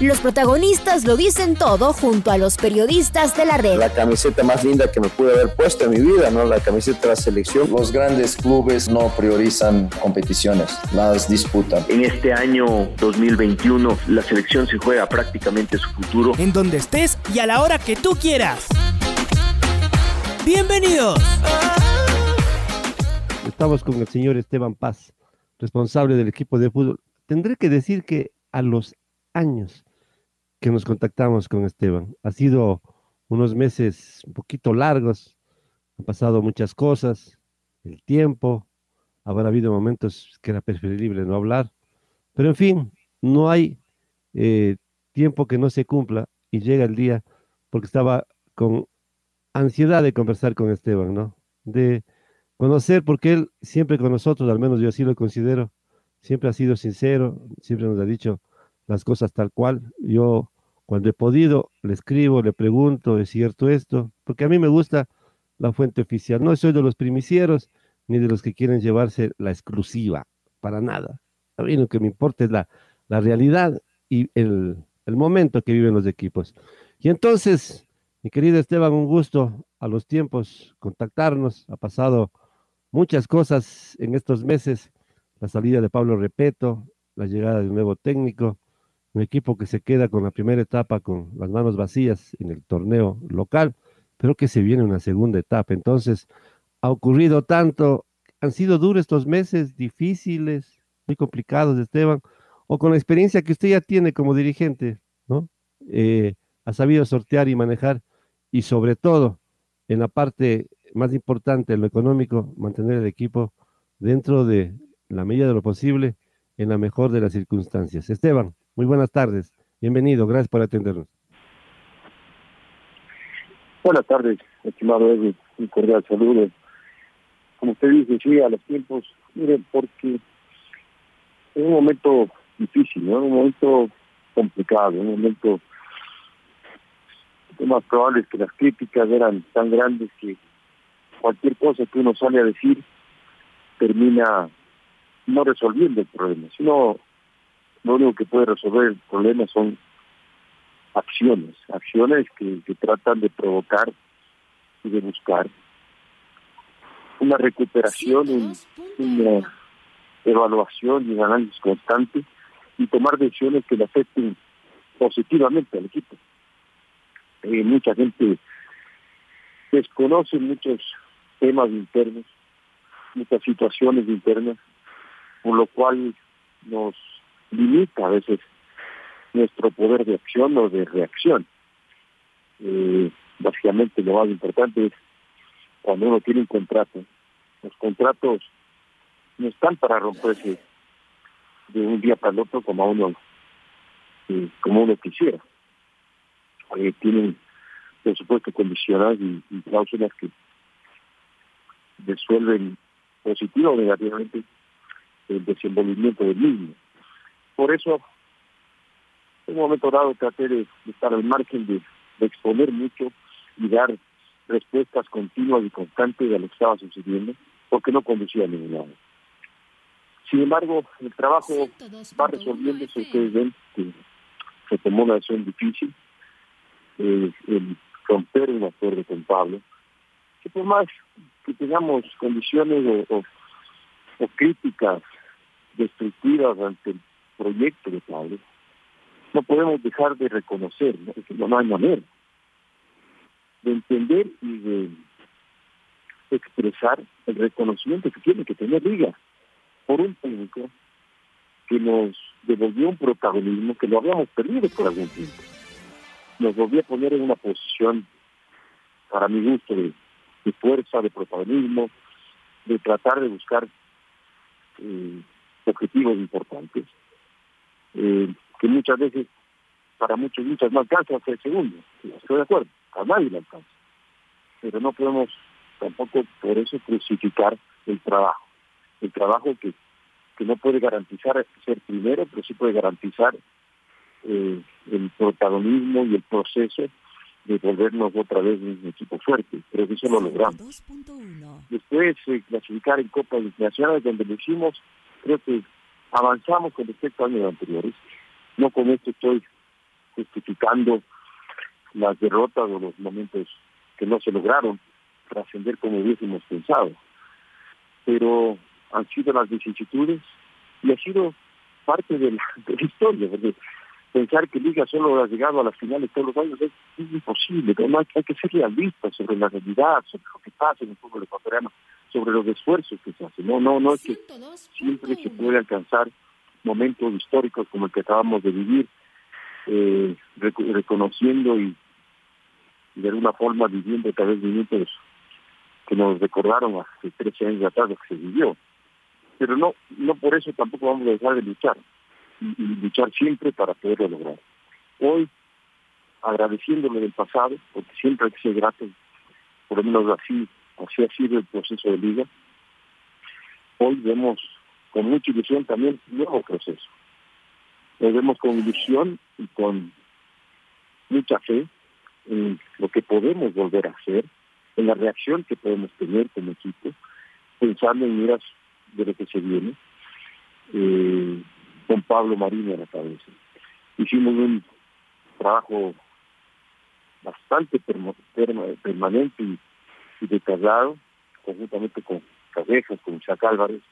Los protagonistas lo dicen todo junto a los periodistas de la red. La camiseta más linda que me pude haber puesto en mi vida, ¿no? La camiseta de la selección. Los grandes clubes no priorizan competiciones, las disputan. En este año 2021 la selección se juega prácticamente su futuro. En donde estés y a la hora que tú quieras. Bienvenidos. Estamos con el señor Esteban Paz, responsable del equipo de fútbol. Tendré que decir que a los años que nos contactamos con Esteban. Ha sido unos meses un poquito largos, han pasado muchas cosas, el tiempo, habrá habido momentos que era preferible no hablar, pero en fin, no hay eh, tiempo que no se cumpla y llega el día porque estaba con ansiedad de conversar con Esteban, ¿no? De conocer, porque él siempre con nosotros, al menos yo así lo considero, siempre ha sido sincero, siempre nos ha dicho las cosas tal cual. Yo cuando he podido le escribo, le pregunto, ¿es cierto esto? Porque a mí me gusta la fuente oficial. No soy de los primicieros ni de los que quieren llevarse la exclusiva, para nada. A mí lo que me importa es la, la realidad y el, el momento que viven los equipos. Y entonces, mi querido Esteban, un gusto a los tiempos contactarnos. Ha pasado muchas cosas en estos meses. La salida de Pablo Repeto, la llegada de un nuevo técnico, un equipo que se queda con la primera etapa con las manos vacías en el torneo local, pero que se viene una segunda etapa. Entonces, ha ocurrido tanto, han sido duros estos meses, difíciles, muy complicados, Esteban, o con la experiencia que usted ya tiene como dirigente, ¿no? Eh, ha sabido sortear y manejar, y sobre todo, en la parte más importante, lo económico, mantener el equipo dentro de la medida de lo posible, en la mejor de las circunstancias. Esteban, muy buenas tardes. Bienvenido. Gracias por atendernos. Buenas tardes, estimado Edwin. Un cordial saludo. Como usted dice, sí, a los tiempos, mire, porque es un momento difícil, ¿no? un momento complicado, un momento lo más probable es que las críticas eran tan grandes que cualquier cosa que uno sale a decir termina no resolviendo el problema, sino lo único que puede resolver el problema son acciones, acciones que, tratan de provocar y de buscar una recuperación, una evaluación y un análisis constante y tomar decisiones que le afecten positivamente al equipo. Eh, mucha gente desconoce muchos temas internos, muchas situaciones internas, por lo cual nos limita a veces nuestro poder de acción o de reacción. Eh, básicamente lo más importante es cuando uno tiene un contrato, los contratos no están para romperse de un día para el otro como uno eh, como uno quisiera. Eh, tienen, por supuesto, y, y cláusulas que resuelven positivo o negativamente el desenvolvimiento del mismo. Por eso, en un momento dado traté de, estar al margen de, exponer mucho y dar respuestas continuas y constantes de lo que estaba sucediendo, porque no conducía a ningún lado. Sin embargo, el trabajo va resolviéndose, ustedes ven que se tomó una decisión difícil, eh, el romper un acuerdo con Pablo, que por más que tengamos condiciones o, o críticas destructivas ante el proyecto de Pablo, no podemos dejar de reconocer, ¿no? no hay manera de entender y de expresar el reconocimiento que tiene que tener Liga por un técnico que nos devolvió un protagonismo que lo habíamos perdido por algún tiempo. Nos volvió a poner en una posición, para mi gusto, de, fuerza, de protagonismo, de tratar de buscar eh, objetivos importantes eh, que muchas veces para muchos muchas no alcanza a ser segundo. Estoy de acuerdo, a nadie le alcanza. Pero no podemos tampoco por eso crucificar el trabajo. El trabajo que, que no puede garantizar ser primero, pero sí puede garantizar eh, el protagonismo y el proceso de volvernos otra vez un equipo fuerte. Creo que eso lo logramos. Después, eh, clasificar en Copas Internacionales, donde lo hicimos, creo que avanzamos con respecto a años anteriores. No con esto estoy justificando las derrotas o los momentos que no se lograron trascender como hubiésemos pensado. Pero han sido las vicisitudes y ha sido parte de la, historia, porque pensar que Liga solo ha llegado a las finales todos los años es, imposible, hay, que ser realistas sobre la realidad, sobre lo que pasa en el fútbol ecuatoriano, sobre los esfuerzos que se hacen. No, no, no es que siempre se puede alcanzar momentos históricos como el que acabamos de vivir, eh, reconociendo y, de alguna forma viviendo través de minutos que nos recordaron hace 13 años atrás lo que se vivió. Pero no, no por eso tampoco vamos a dejar de luchar y, luchar siempre para poderlo lograr. Hoy, agradeciéndole del pasado, porque siempre hay que ser grato, por lo menos así, así ha sido el proceso de liga, hoy vemos con mucha ilusión también un nuevo proceso. Lo vemos con ilusión y con mucha fe en lo que podemos volver a hacer, en la reacción que podemos tener como equipo, pensando en miras de lo que se viene. Eh, con Pablo Marino en la cabeza. Hicimos un trabajo bastante permanente y, detallado, conjuntamente con Cabejas, con Isaac Álvarez,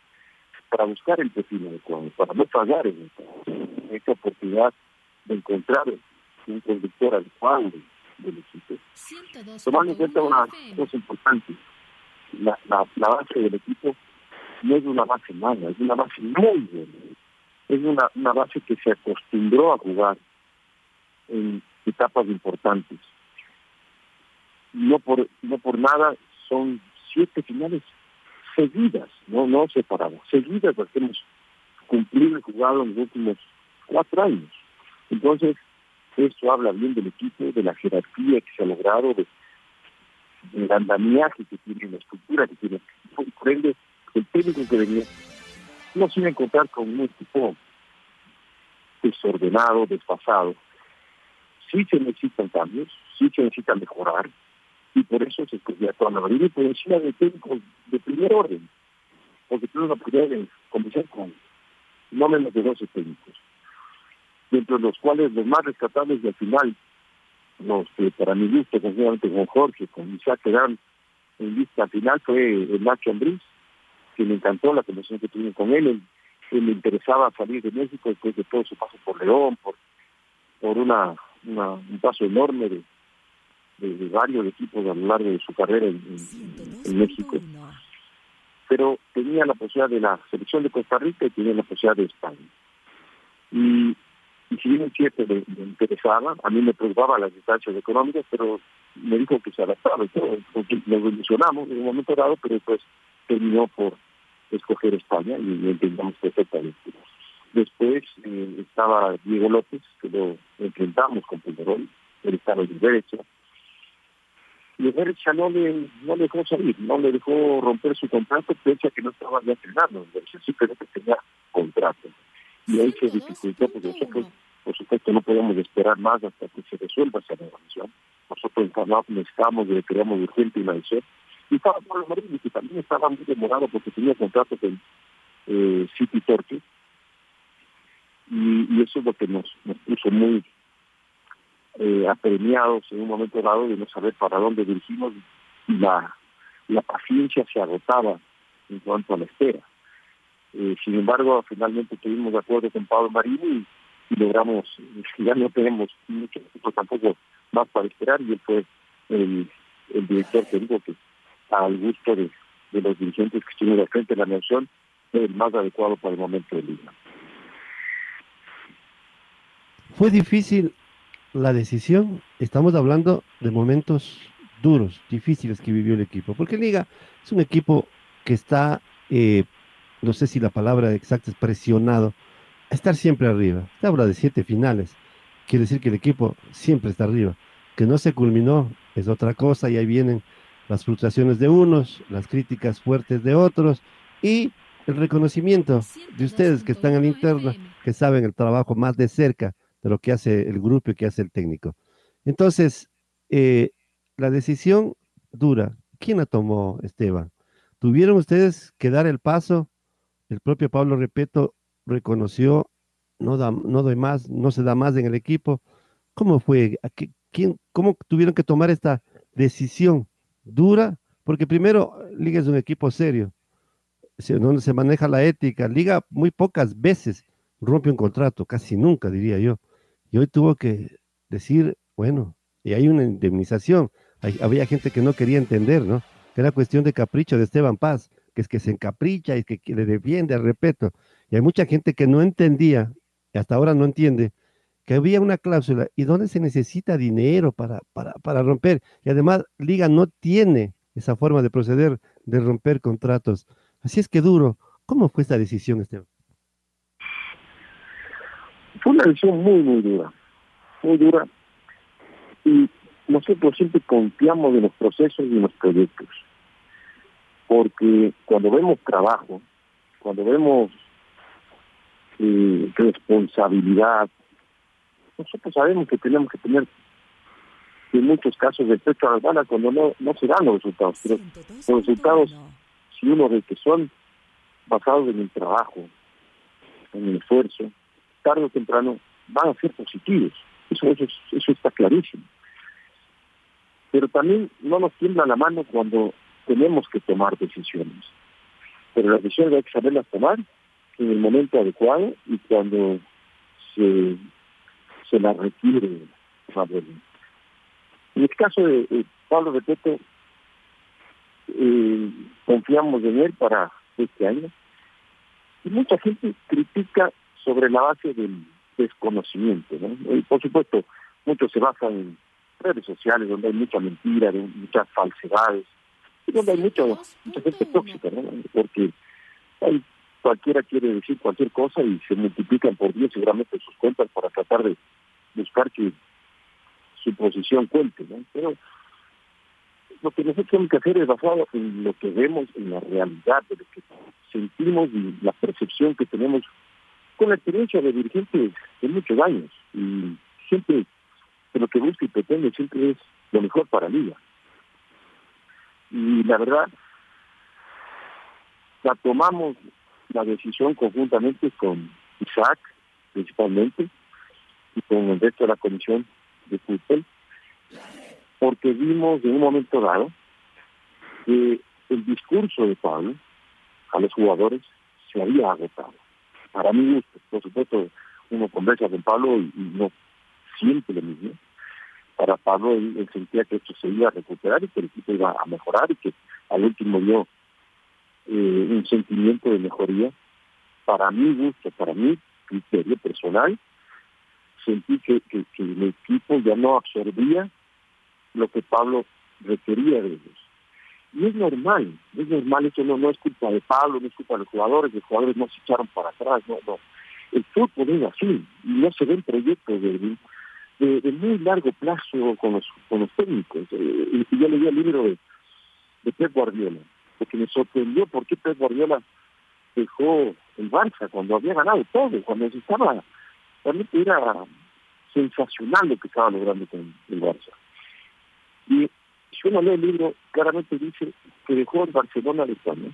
para buscar el perfil adecuado, para no fallar en esta, oportunidad de encontrar un conductor adecuado del equipo. Tomando en cuenta una cosa importante, la, base del equipo no es una base mala, es una base muy buena es una base que se acostumbró a jugar en etapas importantes. No por, no por nada son siete finales seguidas, no, no separadas, seguidas las que hemos cumplido y jugado en los últimos cuatro años. Entonces, esto habla bien del equipo, de la jerarquía que se ha logrado, de, del andamiaje que tiene, la estructura que tiene. Por ende, el técnico que venía no sin encontrar con un equipo desordenado, desfasado. Sí se necesitan cambios, sí se necesita mejorar, y por eso se escogió a Tuana Marina por encima de técnicos de primer orden, porque tuve la oportunidad de comenzar con no menos de 12 técnicos, dentro de los cuales los más rescatables y al final, los que para mi gusto, conjuntamente con Jorge, con Isaac, quedaron en lista final, fue el Nacho Ambriz, que me encantó la conversación que tuvimos con él. Él, le interesaba salir de México después de todo su paso por León, por, por una, un paso enorme de, de, varios equipos a lo largo de su carrera en, México. Pero tenía la posibilidad de la selección de Costa Rica y tenía la posibilidad de España. Y, si bien es cierto le, interesaba, a mí me preocupaba las distancias económicas, pero me dijo que se adaptaba y. Nos ilusionamos en un momento dado, pero después terminó por escoger España y entendamos perfectamente. Después eh, estaba Diego López, que lo enfrentamos con Peñarol, él estaba en derecha. Y derecha no le, no le dejó salir, no le dejó romper su contrato, pese a que no estaba ya entrenando, simplemente tenía contrato. Y ahí se dificultó porque nosotros, por supuesto, no podíamos esperar más hasta que se resuelva esa negociación. Nosotros necesitamos y queríamos urgente una decisión y estaba Pablo Marini, que también estaba muy demorado porque tenía contrato con eh, City Torque. Y, eso es lo que nos, nos puso muy eh, apremiados en un momento dado de no saber para dónde dirigimos y la, paciencia se agotaba en cuanto a la espera. Eh, sin embargo, finalmente tuvimos de acuerdo con Pablo Marini y, logramos, ya no tenemos mucho tiempo tampoco más para esperar y él fue el, director que dijo que al gusto de, los dirigentes que estuvieron al frente de la nación, el más adecuado para el momento de Liga. Fue difícil la decisión, estamos hablando de momentos duros, difíciles que vivió el equipo, porque Liga es un equipo que está, eh, no sé si la palabra exacta es presionado, a estar siempre arriba. Se habla de siete finales, quiere decir que el equipo siempre está arriba. Que no se culminó es otra cosa y ahí vienen las frustraciones de unos, las críticas fuertes de otros y el reconocimiento de ustedes que están en la interna, que saben el trabajo más de cerca de lo que hace el grupo y que hace el técnico. Entonces, eh, la decisión dura, ¿quién la tomó, Esteban? ¿Tuvieron ustedes que dar el paso? El propio Pablo Repeto reconoció, no, da, no doy más, no se da más en el equipo. ¿Cómo fue? ¿Quién, ¿Cómo tuvieron que tomar esta decisión dura? Porque primero, Liga es un equipo serio, donde se maneja la ética. Liga muy pocas veces rompe un contrato, casi nunca, diría yo. Y hoy tuvo que decir, bueno, y hay una indemnización. había gente que no quería entender, ¿no? Que era cuestión de capricho de Esteban Paz, que es que se encapricha y que, le defiende al respeto. Y hay mucha gente que no entendía, y hasta ahora no entiende, que había una cláusula y dónde se necesita dinero para, para, para romper. Y además, Liga no tiene esa forma de proceder de romper contratos. Así es que duro. ¿Cómo fue esta decisión, Esteban? Fue una decisión muy, muy dura. Muy dura y nosotros siempre confiamos en los procesos y en los proyectos. Porque cuando vemos trabajo, cuando vemos eh, responsabilidad, nosotros sabemos que tenemos que tener en muchos casos de pecho a la bala cuando no, no se dan los resultados. Pero los resultados, si uno ve que son basados en el trabajo, en el esfuerzo, tarde o temprano van a ser positivos. Eso, eso, eso está clarísimo pero también no nos tiembla la mano cuando tenemos que tomar decisiones. Pero las decisiones hay que saberlas tomar en el momento adecuado y cuando se, se las requiere En el caso de, Pablo Repeto, eh, confiamos en él para este año. Y mucha gente critica sobre la base del desconocimiento. Y por supuesto, muchos se basan en redes sociales donde hay mucha mentira, muchas falsedades, y donde hay mucha, mucha gente tóxica, ¿no? Porque hay, cualquiera quiere decir cualquier cosa y se multiplican por 10 seguramente sus cuentas para tratar de buscar que su posición cuente, ¿no? Pero lo que nosotros tenemos que hacer es basado en lo que vemos, en la realidad, de lo que sentimos y la percepción que tenemos con la experiencia de dirigentes de muchos años. Y siempre lo que busca y pretende siempre es lo mejor para Liga. Y la verdad, la tomamos la decisión conjuntamente con Isaac, principalmente, y con el resto de la comisión de fútbol, porque vimos en un momento dado que el discurso de Pablo a los jugadores se había agotado. Para mí, por supuesto, uno conversa con Pablo y no siente lo mismo, para Pablo él, sentía que esto se iba a recuperar y que el equipo iba a mejorar y que al último dio eh, un sentimiento de mejoría. Para mi gusto, para mi criterio personal, sentí que, el equipo ya no absorbía lo que Pablo requería de ellos. Y es normal, es normal, eso no, no es culpa de Pablo, no es culpa de los jugadores, los jugadores no se echaron para atrás, no, no. El fútbol es así, y no se ven proyectos de, de, muy largo plazo con los, con los técnicos. Eh, y yo leí el libro de, de Pep Guardiola, porque me sorprendió por qué Pep Guardiola dejó el Barça cuando había ganado todo, cuando se estaba, realmente era sensacional lo que estaba logrando con el Barça. Y si uno lee el libro, claramente dice que dejó el Barcelona de España,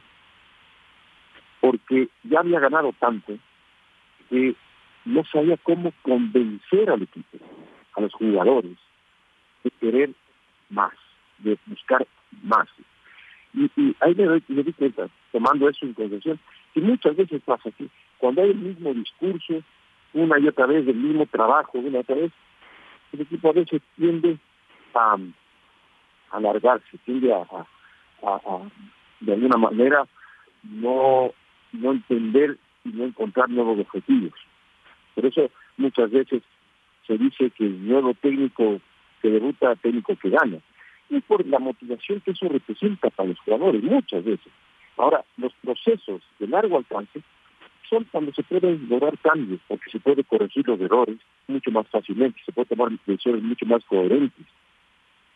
porque ya había ganado tanto que no sabía cómo convencer al equipo a los jugadores de querer más, de buscar más. Y, ahí me, doy, me di cuenta, tomando eso en consideración, que muchas veces pasa que cuando hay el mismo discurso, una y otra vez, el mismo trabajo, una y otra vez, el equipo a veces tiende a, alargarse, tiende a, de alguna manera, no, no entender y no encontrar nuevos objetivos. Por eso muchas veces se dice que el nuevo técnico que debuta, técnico que gana. Y por la motivación que eso representa para los jugadores, muchas veces. Ahora, los procesos de largo alcance son cuando se pueden lograr cambios, porque se puede corregir los errores mucho más fácilmente, se puede tomar decisiones mucho más coherentes.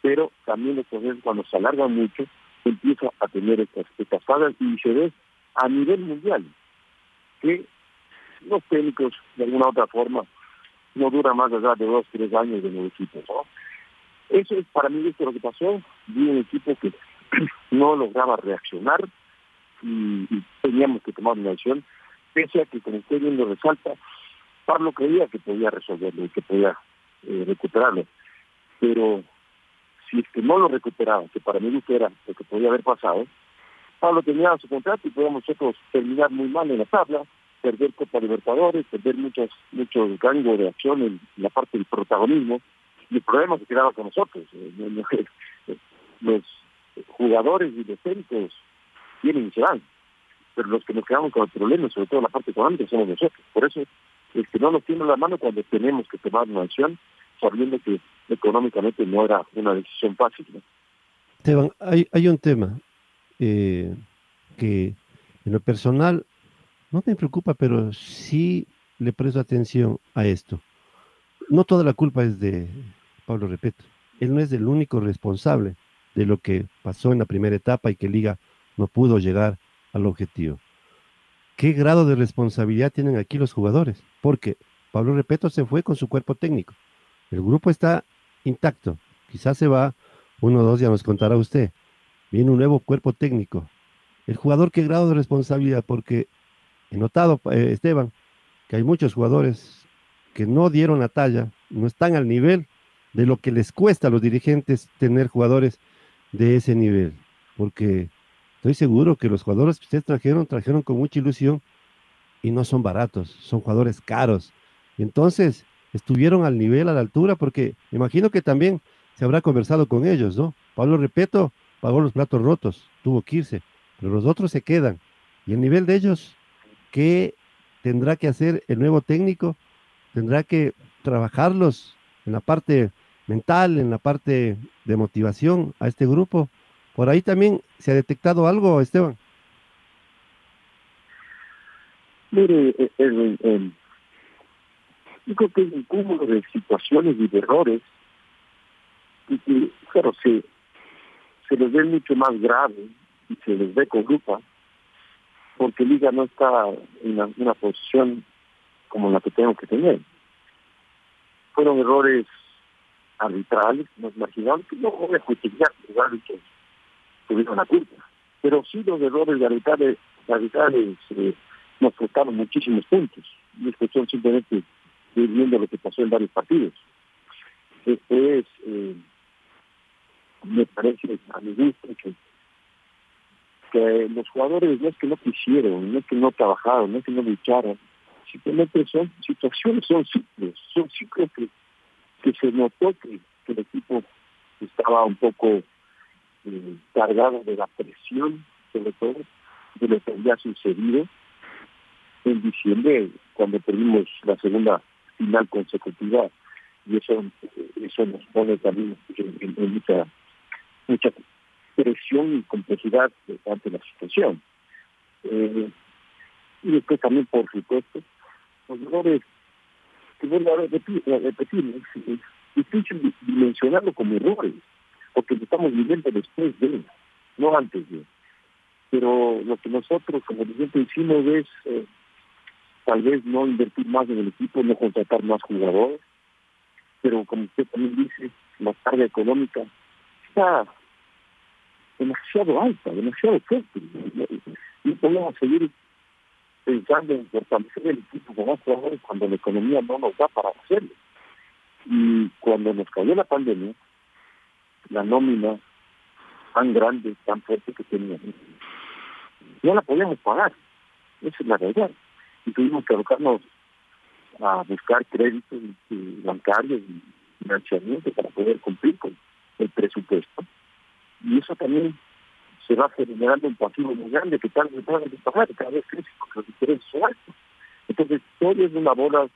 Pero también los cuando se alargan mucho empieza a tener estas, estas y se ve a nivel mundial que los técnicos de alguna otra forma no dura más allá de dos, tres años de nuevo equipo. Eso es para mí esto lo que pasó, vi un equipo que no lograba reaccionar y, teníamos que tomar una decisión, pese a que como usted bien lo resalta, Pablo creía que podía resolverlo y que podía eh, recuperarlo, pero si es que no lo recuperaba, que para mí era lo que podía haber pasado, Pablo tenía su contrato y podíamos nosotros terminar muy mal en la tabla, perder Copa Libertadores, perder muchos muchos de acción en la parte del protagonismo, y el problema se quedaba con nosotros. Eh, los jugadores y los técnicos tienen y se van, pero los que nos quedamos con el problema, sobre todo la parte económica, somos nosotros. Por eso es que no nos tiene la mano cuando tenemos que tomar una acción, sabiendo que económicamente no era una decisión fácil. Esteban, hay, hay un tema eh, que en lo personal no me preocupa, pero sí le presto atención a esto. No toda la culpa es de Pablo Repeto. Él no es el único responsable de lo que pasó en la primera etapa y que Liga no pudo llegar al objetivo. ¿Qué grado de responsabilidad tienen aquí los jugadores? Porque Pablo Repeto se fue con su cuerpo técnico. El grupo está intacto. Quizás se va uno o dos, ya nos contará usted. Viene un nuevo cuerpo técnico. El jugador, ¿qué grado de responsabilidad? Porque he notado, eh, Esteban, que hay muchos jugadores que no dieron la talla, no están al nivel de lo que les cuesta a los dirigentes tener jugadores de ese nivel. Porque estoy seguro que los jugadores que ustedes trajeron, trajeron con mucha ilusión y no son baratos, son jugadores caros. entonces, estuvieron al nivel, a la altura, porque imagino que también se habrá conversado con ellos, ¿no? Pablo Repeto pagó los platos rotos, tuvo que irse, pero los otros se quedan. Y el nivel de ellos, ¿qué tendrá que hacer el nuevo técnico? Tendrá que trabajarlos en la parte mental, en la parte de motivación a este grupo. Por ahí también se ha detectado algo, Esteban. Mire, eh, el, yo creo que es un cúmulo de situaciones y de errores y que, claro, se, se les ve mucho más grave y se les ve con grupa porque Liga no está en una, posición como la que tengo que tener. Fueron errores arbitrales, nos imaginamos que no voy a justificar que tuvieron la culpa, pero sí los errores arbitrales, arbitrales eh, nos costaron muchísimos puntos. Es simplemente viendo lo que pasó en varios partidos. Después, eh, me parece a mi gusto que, que los jugadores no es que no quisieron, no es que no trabajaron, no es que no lucharon, simplemente son situaciones, son ciclos, son ciclos que, que se notó que, el equipo estaba un poco eh, cargado de la presión, sobre todo, de lo que había sucedido en diciembre, cuando perdimos la segunda final consecutiva y eso eso nos pone también en, mucha mucha presión y complejidad ante la situación. Eh, y después también por supuesto los errores que vuelvo a repetir, es, difícil dimensionarlo como errores porque estamos viviendo después de no antes de. Pero lo que nosotros como dirigentes hicimos es eh, tal vez no invertir más en el equipo, no contratar más jugadores, pero como usted también dice, la carga económica está demasiado alta, demasiado fuerte. Y podemos seguir pensando en fortalecer el equipo con más jugadores cuando la economía no nos da para hacerlo. Y cuando nos cayó la pandemia, la nómina tan grande, tan fuerte que teníamos, no la podíamos pagar. Esa es la realidad y tuvimos que abocarnos a buscar créditos bancarios y financiamiento para poder cumplir con el presupuesto. Y eso también se va generando un pasivo muy grande que tal vez puedan pagar, cada vez crece porque los intereses son altos. Entonces, todo es una bola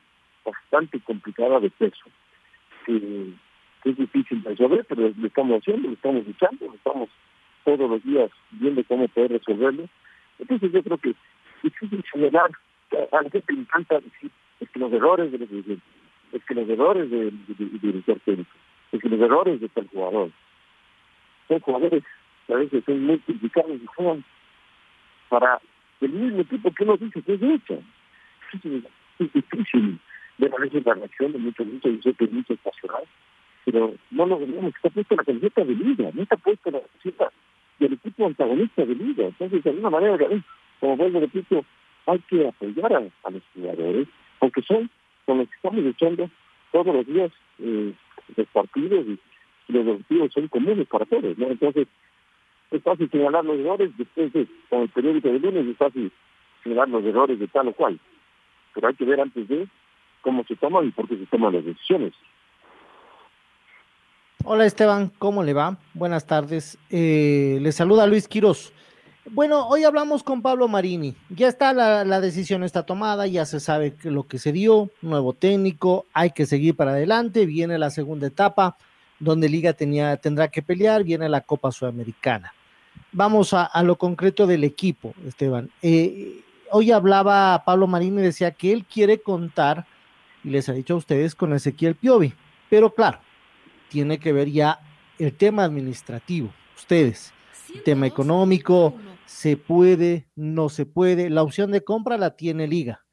bastante complicada de peso, que, es difícil de resolver, pero lo estamos haciendo, lo estamos luchando, lo estamos todos los días viendo cómo poder resolverlo. Entonces, yo creo que es difícil señalar a la gente le encanta decir es que los errores de los es que los errores del director técnico, es que los errores de tal jugador. son jugadores que a veces son muy criticados y juegan para el mismo equipo que uno dice que es. Es, difícil ver a veces la reacción de muchos muchos, yo sé que mucho pero no lo vemos, está puesta la camiseta de liga, no está puesta la camiseta del equipo antagonista de liga. Entonces, de alguna manera, como vuelvo repito, hay que apoyar a, los jugadores, porque son con los que estamos luchando todos los días eh, los partidos y, los objetivos son comunes para todos. ¿no? Entonces, es fácil señalar los errores, después de, con el periódico de lunes es fácil señalar los errores de tal o cual. Pero hay que ver antes de cómo se toman y por qué se toman las decisiones. Hola Esteban, ¿cómo le va? Buenas tardes. Eh, le saluda Luis Quiroz. Bueno, hoy hablamos con Pablo Marini. Ya está la, decisión está tomada, ya se sabe lo que se dio, nuevo técnico, hay que seguir para adelante, viene la segunda etapa donde Liga tenía, tendrá que pelear, viene la Copa Sudamericana. Vamos a, lo concreto del equipo, Esteban. Eh, hoy hablaba Pablo Marini y decía que él quiere contar, y les ha dicho a ustedes, con Ezequiel Piovi, pero claro, tiene que ver ya el tema administrativo, ustedes, el tema económico, se puede, no se puede. La opción de compra la tiene Liga,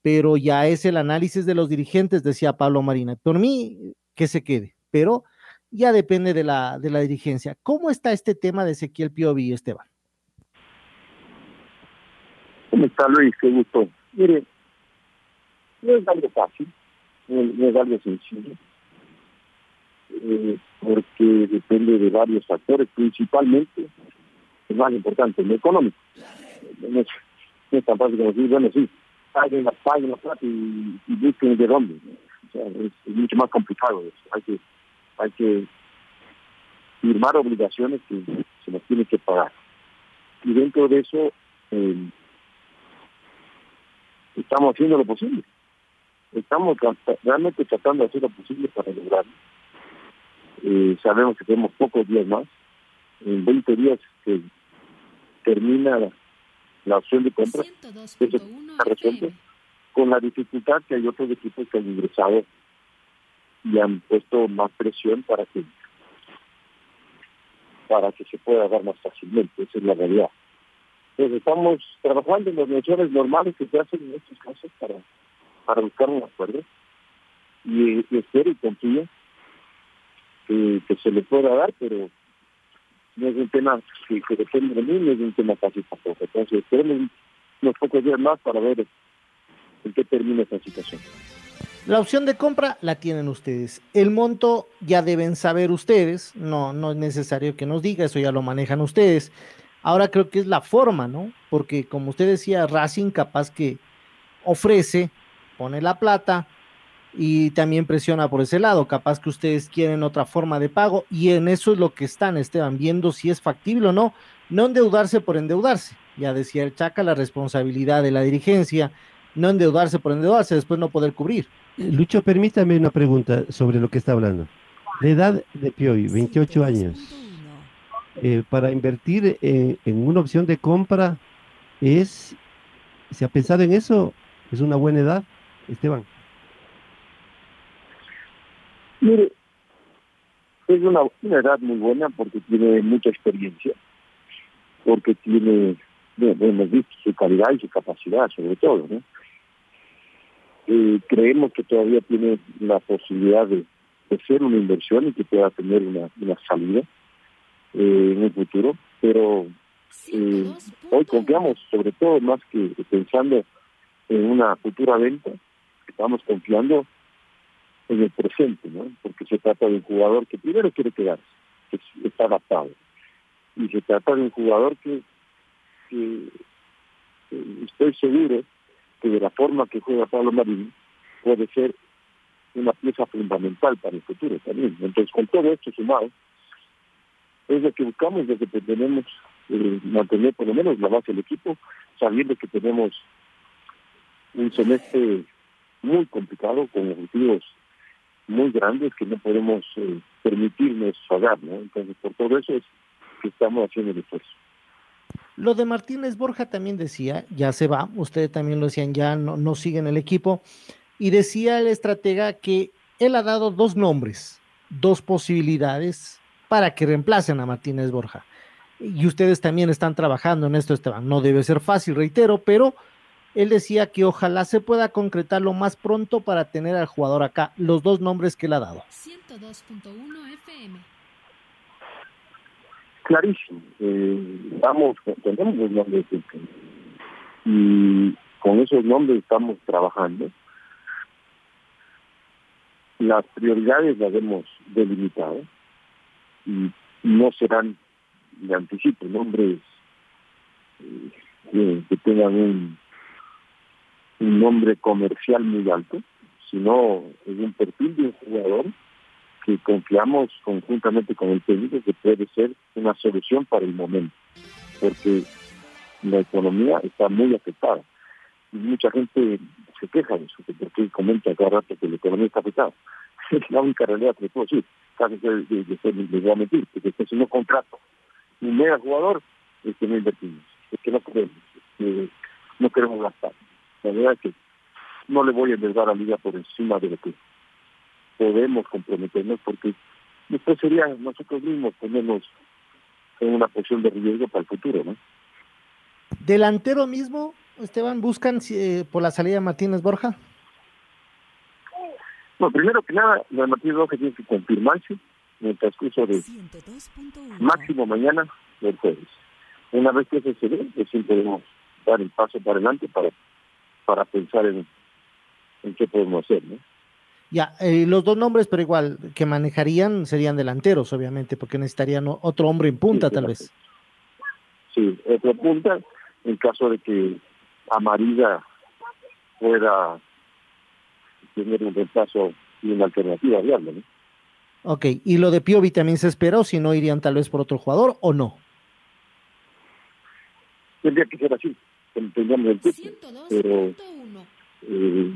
pero ya es el análisis de los dirigentes, decía Pablo Marina. Por mí, que se quede, pero ya depende de la, de la dirigencia. ¿Cómo está este tema de Ezequiel Piovi, Esteban? ¿Cómo está Luis? Qué gusto. Mire, no es algo fácil, no, es algo sencillo, eh, porque depende de varios factores, principalmente es más importante, lo económico. No es, tan fácil como decir, bueno, sí, paguen la, paguen y, busquen de dónde. Es, mucho más complicado eso. Hay que, hay que firmar obligaciones que se nos tiene que pagar. Y dentro de eso, eh, estamos haciendo lo posible. Estamos realmente tratando de hacer lo posible para lograrlo. Eh, sabemos que tenemos pocos días más. En 20 días que termina la, opción de compra, con la dificultad que hay otros equipos que han ingresado y han puesto más presión para que para que se pueda dar más fácilmente, esa es la realidad. Entonces estamos trabajando en las mediciones normales que se hacen en estos casos para, para buscar un acuerdo y, espero y confío que, que se le pueda dar, pero no es un tema que, depende de mí, no es un tema fácil tampoco. Entonces, esperemos unos pocos días más para ver en qué termina esta situación. La opción de compra la tienen ustedes. El monto ya deben saber ustedes, no, no es necesario que nos diga, eso ya lo manejan ustedes. Ahora creo que es la forma, ¿no? Porque como usted decía, Racing capaz que ofrece, pone la plata, y también presiona por ese lado. Capaz que ustedes quieren otra forma de pago y en eso es lo que están, Esteban, viendo si es factible o no. No endeudarse por endeudarse. Ya decía el Chaca, la responsabilidad de la dirigencia, no endeudarse por endeudarse, después no poder cubrir. Lucho, permítame una pregunta sobre lo que está hablando. La edad de Pioy, 28 años. Eh, para invertir en, en una opción de compra, es, ¿se ha pensado en eso? ¿Es una buena edad, Esteban? Mire, es una, edad muy buena porque tiene mucha experiencia, porque tiene, hemos visto su calidad y su capacidad sobre todo, ¿no? Eh, creemos que todavía tiene la posibilidad de, ser una inversión y que pueda tener una, salida eh, en el futuro, pero eh, hoy confiamos sobre todo más que pensando en una futura venta, estamos confiando en el presente, ¿no? Porque se trata de un jugador que primero quiere quedarse, que está adaptado. Y se trata de un jugador que, estoy seguro que de la forma que juega Pablo Marín puede ser una pieza fundamental para el futuro también. Entonces, con todo esto sumado, es lo que buscamos desde que tenemos eh, mantener por lo menos la base del equipo, sabiendo que tenemos un semestre muy complicado con objetivos muy grandes que no podemos eh, permitirnos pagar, ¿no? Entonces, por todo eso es que estamos haciendo el esfuerzo. Lo de Martínez Borja también decía, ya se va, ustedes también lo decían, ya no, no siguen el equipo, y decía el estratega que él ha dado dos nombres, dos posibilidades para que reemplacen a Martínez Borja. Y ustedes también están trabajando en esto, Esteban. No debe ser fácil, reitero, pero él decía que ojalá se pueda concretar lo más pronto para tener al jugador acá. Los dos nombres que él ha dado. 102.1 FM. Clarísimo. Eh, vamos, tenemos los nombres y con esos nombres estamos trabajando. Las prioridades las hemos delimitado y no serán, de anticipo, nombres eh, que, tengan un, un nombre comercial muy alto, sino es un perfil de un jugador que confiamos conjuntamente con el técnico que puede ser una solución para el momento, porque la economía está muy afectada. Y mucha gente se queja de eso, porque comenta cada rato que la economía está afectada. Es la única realidad que puedo decir. Casi de, les voy a mentir, porque si no contrato un mega jugador, es que no invertimos, es que no queremos, que no queremos gastar. La verdad es que no le voy a endeudar a la liga por encima de lo que podemos comprometernos, porque después sería nosotros mismos ponernos en una posición de riesgo para el futuro, ¿no? Delantero mismo, Esteban, ¿buscan eh, por la salida de Martínez Borja? No, primero que nada, la Martínez Borja tiene que confirmarse en el transcurso de máximo mañana o el jueves. Una vez que eso se ve, recién podemos dar el paso para adelante para, para pensar en, en qué podemos hacer, ¿no? Ya, eh, los dos nombres, pero igual, que manejarían serían delanteros, obviamente, porque necesitarían otro hombre en punta, tal vez. Sí, otro punta, en caso de que Amarilla pueda tener un reemplazo y una alternativa viable. ¿no? Ok, ¿y lo de Piovi también se espera o si no irían tal vez por otro jugador o no? Tendría que ser así, tendríamos el pero eh,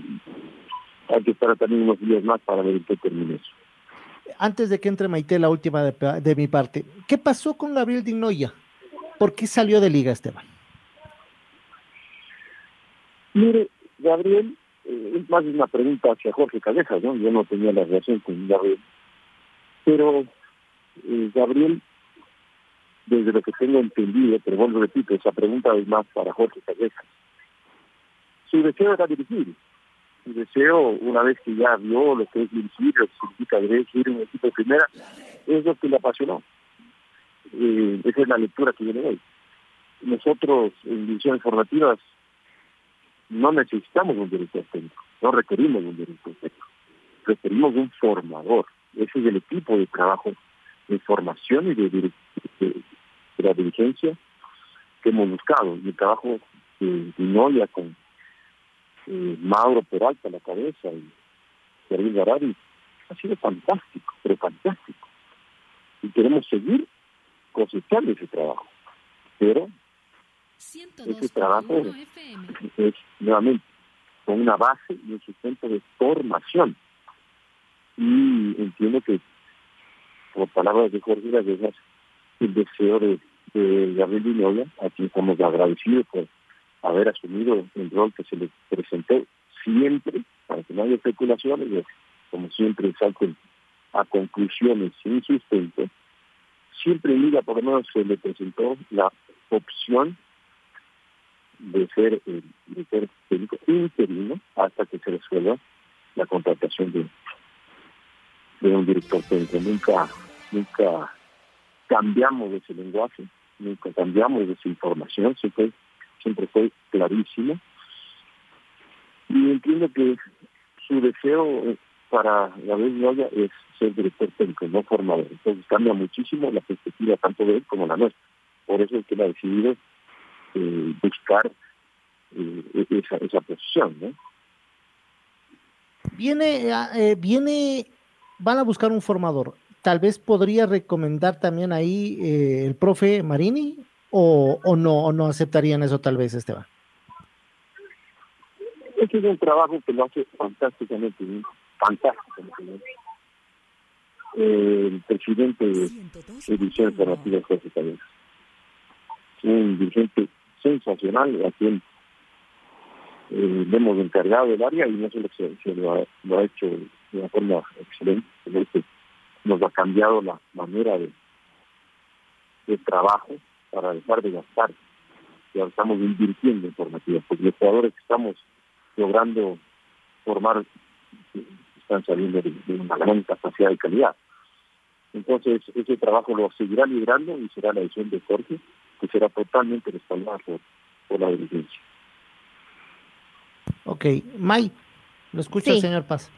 hay que esperar también unos días más para ver qué termina eso. Antes de que entre Maite, la última de, de mi parte, ¿qué pasó con Gabriel Dignoya? ¿Por qué salió de liga, Esteban? Mire, Gabriel, eh, es más una pregunta hacia Jorge Callejas, ¿no? Yo no tenía la relación con Gabriel. Pero eh, Gabriel, desde lo que tengo entendido, pero bueno, repito, esa pregunta es más para Jorge Callejas. Su deseo era dirigir. Su deseo, una vez que ya vio lo que es dirigir, lo que significa dirigir un equipo de primera, es lo que le apasionó. Eh, esa es la lectura que viene hoy. Nosotros, en divisiones formativas, no necesitamos un director técnico, no requerimos un director técnico, requerimos un formador. Ese es el equipo de trabajo de formación y de, la dirigencia que hemos buscado. El trabajo de Noia con eh, Mauro Peralta a la cabeza y David Garari ha sido fantástico, pero fantástico. Y queremos seguir cosechando ese trabajo. Pero ese trabajo es nuevamente con una base y un sustento de formación. Y entiendo que, por palabras de Jorge Gallegas, el deseo de, de Gabriel Viñola, a quien estamos agradecidos por haber asumido el rol que se le presentó siempre, para que no haya especulaciones, como siempre salten a conclusiones sin siempre en Liga por lo menos se le presentó la opción de ser el director técnico interino hasta que se resuelva la contratación de, de un director técnico. Nunca, nunca cambiamos de ese lenguaje, nunca cambiamos de esa información, siempre, siempre fue clarísimo. Y entiendo que su deseo para vez Noya es ser director técnico, no formador. Entonces cambia muchísimo la perspectiva tanto de él como la nuestra. Por eso es que él ha decidido eh, buscar eh, esa, esa posición, ¿no? Viene, eh, viene, van a buscar un formador. Tal vez podría recomendar también ahí eh, el profe Marini o, o no o no aceptarían eso tal vez, Esteban. Ese es un trabajo que lo hace fantásticamente bien, fantásticamente bien. el presidente de Edición Formativa José Cabeza. Un dirigente sensacional a quien eh, le hemos encargado del área y no se, se lo, ha, hecho de una forma excelente, nos ha cambiado la manera de, de trabajo para dejar de gastar. Ya estamos invirtiendo en formativas, porque los jugadores que estamos logrando formar están saliendo de, una gran capacidad y calidad. Entonces, ese trabajo lo seguirá liderando y será la decisión de Jorge, que será totalmente respaldada por, por la dirigencia. Ok, May, lo escucha el señor Paz.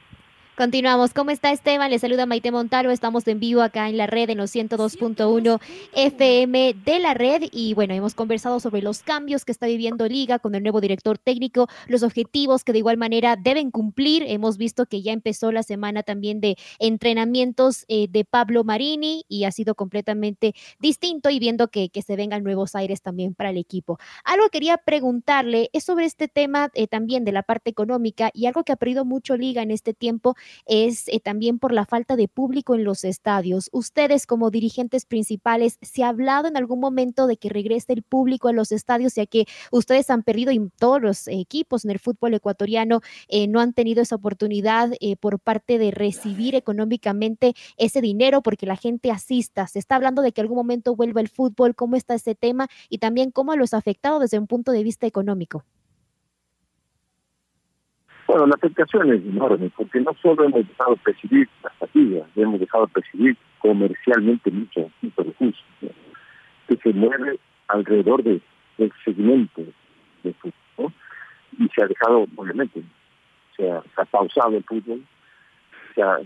Continuamos. ¿Cómo está Esteban? Le saluda Maite Montaro. Estamos en vivo acá en la red en los 102.1 FM de la red. Y bueno, hemos conversado sobre los cambios que está viviendo Liga con el nuevo director técnico, los objetivos que de igual manera deben cumplir. Hemos visto que ya empezó la semana también de entrenamientos eh, de Pablo Marini y ha sido completamente distinto y viendo que, que, se vengan nuevos aires también para el equipo. Algo quería preguntarle es sobre este tema eh, también de la parte económica y algo que ha perdido mucho Liga en este tiempo es eh, también por la falta de público en los estadios. Ustedes como dirigentes principales, ¿se ha hablado en algún momento de que regrese el público a los estadios, ya que ustedes han perdido y todos los equipos en el fútbol ecuatoriano eh, no han tenido esa oportunidad eh, por parte de recibir económicamente ese dinero porque la gente asista? Se está hablando de que algún momento vuelva el fútbol, ¿cómo está ese tema? Y también cómo los ha afectado desde un punto de vista económico. Bueno, la afectación es enorme, porque no solo hemos dejado de percibir las fatigas, hemos dejado de percibir comercialmente mucho, mucho recursos, que se mueve alrededor de, del segmento del fútbol, y se ha dejado, obviamente, se ha, pausado el fútbol, se ha,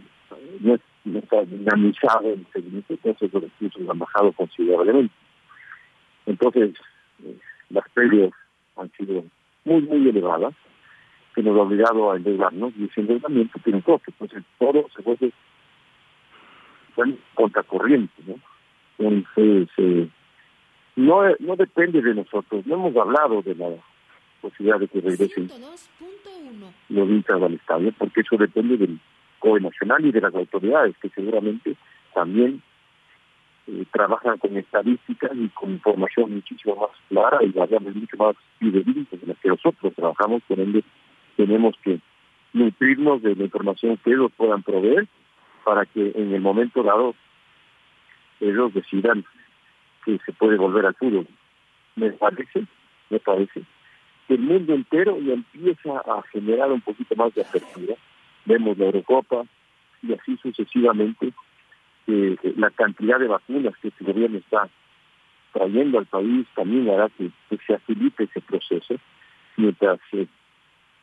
no, está dinamizado el segmento, entonces los recursos han bajado considerablemente. Entonces, eh, las pérdidas han sido muy, muy elevadas, que nos ha obligado a endeudarnos y ese endeudamiento tiene un costo. Entonces todo se vuelve bueno, contracorriente, ¿no? Entonces, eh, no, no depende de nosotros. No hemos hablado de la posibilidad de que regresen los hinchas al estadio, porque eso depende del COE nacional y de las autoridades, que seguramente también eh, trabajan con estadísticas y con información muchísimo más clara y mucho más fidedignas de las que nosotros trabajamos, con ende tenemos que nutrirnos de la información que ellos puedan proveer para que en el momento dado ellos decidan que se puede volver al fútbol. Me parece, me parece que el mundo entero ya empieza a generar un poquito más de apertura. Vemos la Eurocopa y así sucesivamente eh, la cantidad de vacunas que este gobierno está trayendo al país también hará que, se agilice ese proceso mientras eh,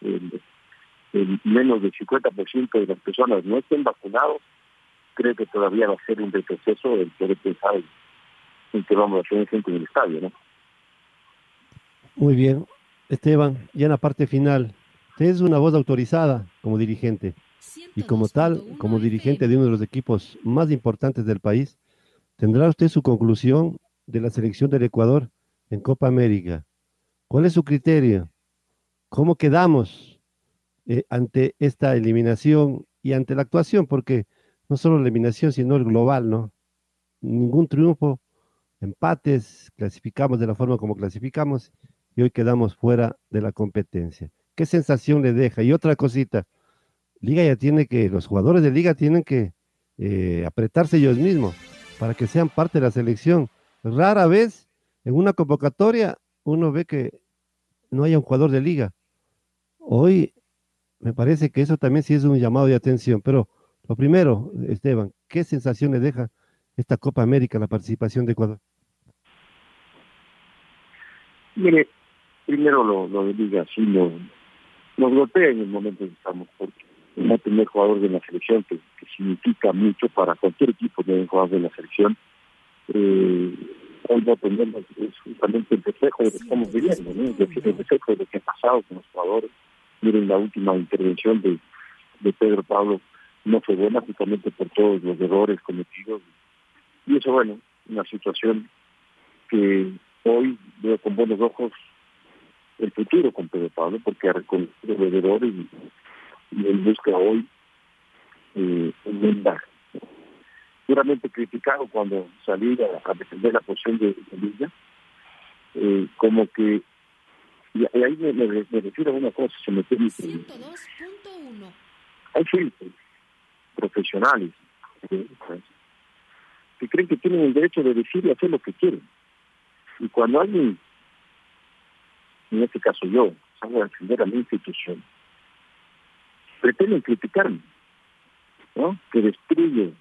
el, menos del 50% de las personas no estén vacunados, creo que todavía va a ser un retroceso el poder pensar en que vamos a hacer gente en el estadio, ¿no? Muy bien. Esteban, ya en la parte final, usted es una voz autorizada como dirigente y como tal, como dirigente de uno de los equipos más importantes del país, tendrá usted su conclusión de la selección del Ecuador en Copa América. ¿Cuál es su criterio? ¿Cómo quedamos eh, ante esta eliminación y ante la actuación? Porque no solo la eliminación, sino el global, ¿no? Ningún triunfo, empates, clasificamos de la forma como clasificamos y hoy quedamos fuera de la competencia. ¿Qué sensación le deja? Y otra cosita, Liga ya tiene que, los jugadores de Liga tienen que eh, apretarse ellos mismos para que sean parte de la selección. Rara vez en una convocatoria uno ve que no haya un jugador de Liga. Hoy me parece que eso también sí es un llamado de atención, pero lo primero, Esteban, ¿qué sensación le deja esta Copa América, la participación de Ecuador? Mire, primero lo, lo de Liga, sí, lo, nos golpea en el momento en que estamos, porque no tener jugadores de la selección, que, significa mucho para cualquier equipo tener jugadores de la selección, eh, hoy no tenemos es justamente el reflejo de lo que estamos viviendo, ¿no? es decir, el reflejo de lo que ha pasado con los jugadores Miren, la última intervención de, de Pedro Pablo no fue buena justamente por todos los errores cometidos. Y eso, bueno, una situación que hoy veo con buenos ojos el futuro con Pedro Pablo, porque ha reconocido los errores y, él busca hoy eh, enmendar. Duramente criticado cuando salí a, defender la posición de, de eh, como que y, ahí me, me, refiero a una cosa, se me permite. Hay gente, profesionales, que creen que tienen el derecho de decir y hacer lo que quieren. Y cuando alguien, en este caso yo, salgo a defender a mi institución, pretenden criticarme, ¿no? Que destruye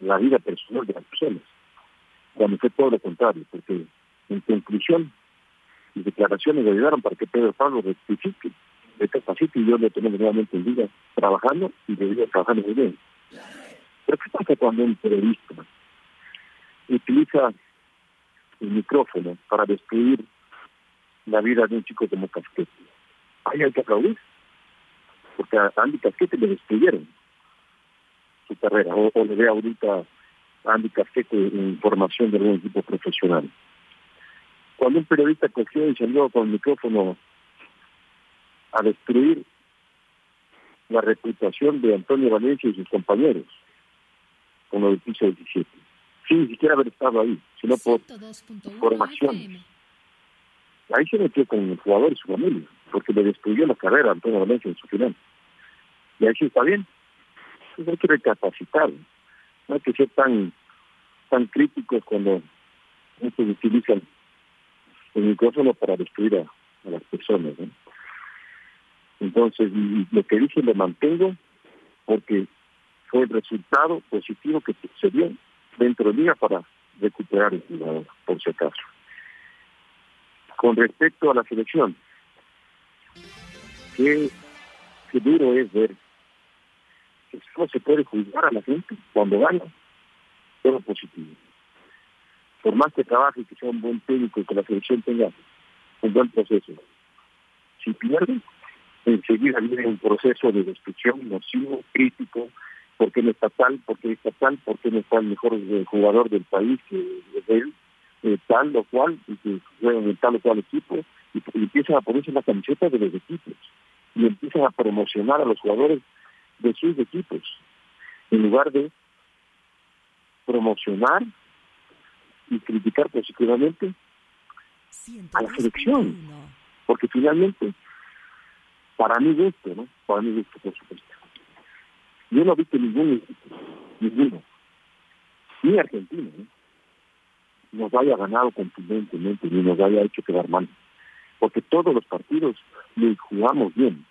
la vida personal de las personas, cuando fue todo lo contrario, porque en conclusión, mis declaraciones ayudaron para que Pedro Pablo rectifique, recapacite y yo lo tenemos nuevamente en vida trabajando y debería trabajando muy bien. Pero ¿qué pasa cuando un periodista utiliza el micrófono para destruir la vida de un chico como Casquete? Ahí hay que aplaudir, porque a Andy Casquete le destruyeron su carrera, o, o le ve ahorita a Andy Casquete en formación de algún equipo profesional. Cuando un periodista cogió y salió con el micrófono a destruir la reputación de Antonio Valencia y sus compañeros, con del piso 17. Sin siquiera haber estado ahí, sino por formación. Ahí se metió con el jugador y su familia, porque le destruyó la carrera a Antonio Valencia en su final. Y ahí sí está bien. Entonces hay que recapacitar, no hay que ser tan tan críticos cuando muchos utilizan el micrófono para destruir a, las personas. Entonces, lo que dije lo mantengo porque fue el resultado positivo que se dio dentro del día para recuperar el jugador, por si acaso. Con respecto a la selección, qué, qué duro es ver que solo se puede juzgar a la gente cuando gana, todo positivo. Por más que trabaje, que sea un buen técnico y que la selección tenga un buen proceso. Si pierde, enseguida viene un proceso de destrucción nocivo, crítico, porque no está tal, porque está tal, porque no está el mejor jugador del país que es él, eh, tal o cual, y que juega en tal o cual equipo, y, y empiezan a ponerse la camiseta de los equipos, y empiezan a promocionar a los jugadores de sus equipos, en lugar de promocionar y criticar positivamente a la selección, porque finalmente para mi gusto, ¿no? Para mi gusto, por supuesto. Yo no he visto ningún ninguno, ni Argentina, ¿no? nos haya ganado contundentemente, ni nos haya hecho quedar mal. Porque todos los partidos le jugamos bien.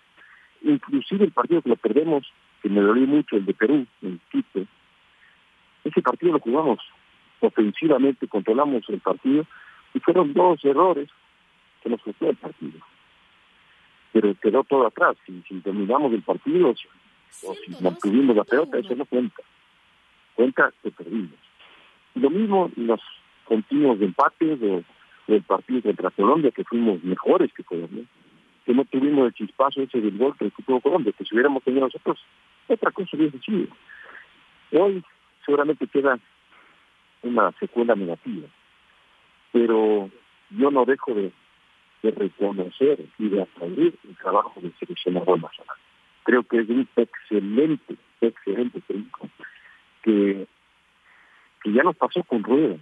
Inclusive el partido que lo perdemos, que me dolió mucho, el de Perú, en Quito, ese partido lo jugamos ofensivamente, controlamos el partido, y fueron dos errores que nos costó el partido pero quedó todo atrás. Si, si dominamos el partido o si mantuvimos la pelota, eso no cuenta. Cuenta que perdimos. Lo mismo los continuos empates de, del partido contra Colombia, que fuimos mejores que Colombia, que no tuvimos el chispazo ese del gol que tuvo Colombia, que si hubiéramos tenido nosotros, otra cosa hubiese sido. Hoy seguramente queda una secuela negativa, pero yo no dejo de reconocer y de aplaudir el trabajo del seleccionador nacional. Creo que es un excelente, excelente técnico que, que ya nos pasó con Rueda.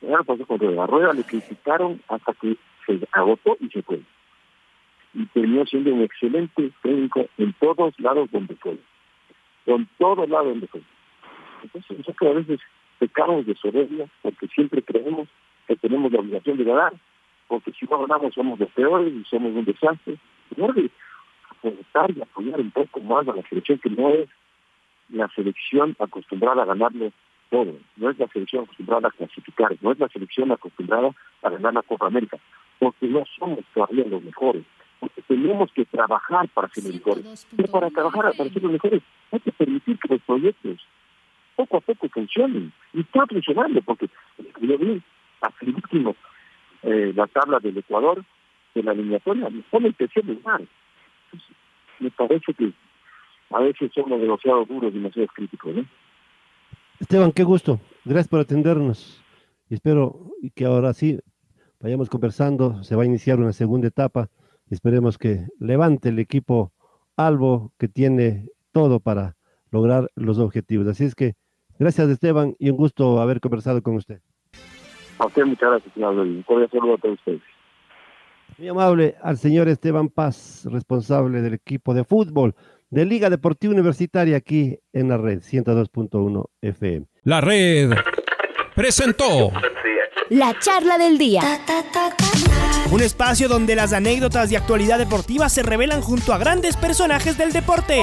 Ya nos pasó con Rueda. A Rueda le criticaron hasta que se agotó y se fue. Y terminó siendo un excelente técnico en todos lados donde fue. En todos lados donde fue. Entonces nosotros a veces pecamos de soberbia porque siempre creemos que tenemos la obligación de ganar porque si no ganamos somos los peores y somos un desastre. Que aportar y apoyar un poco más a la selección que no es la selección acostumbrada a ganarlo todo, no es la selección acostumbrada a clasificar, no es la selección acostumbrada a ganar la Copa América, porque no somos todavía los mejores, porque tenemos que trabajar para ser mejores. Pero para trabajar para ser los mejores hay que permitir que los proyectos poco a poco funcionen. Y está funcionando, porque yo vi hasta último eh, la tabla del Ecuador de la eliminatoria, nos pone el tercer lugar. Me parece que a veces somos demasiado duros, demasiado críticos. Esteban, qué gusto. Gracias por atendernos. Espero que ahora sí vayamos conversando. Se va a iniciar una segunda etapa. Esperemos que levante el equipo Albo que tiene todo para lograr los objetivos. Así es que gracias Esteban y un gusto haber conversado con usted. A usted muchas gracias, señor Un cordial saludo a todos ustedes. Muy amable al señor Esteban Paz, responsable del equipo de fútbol de Liga Deportiva Universitaria aquí en la red 102.1 FM. La red presentó la charla del día. Un espacio donde las anécdotas de actualidad deportiva se revelan junto a grandes personajes del deporte.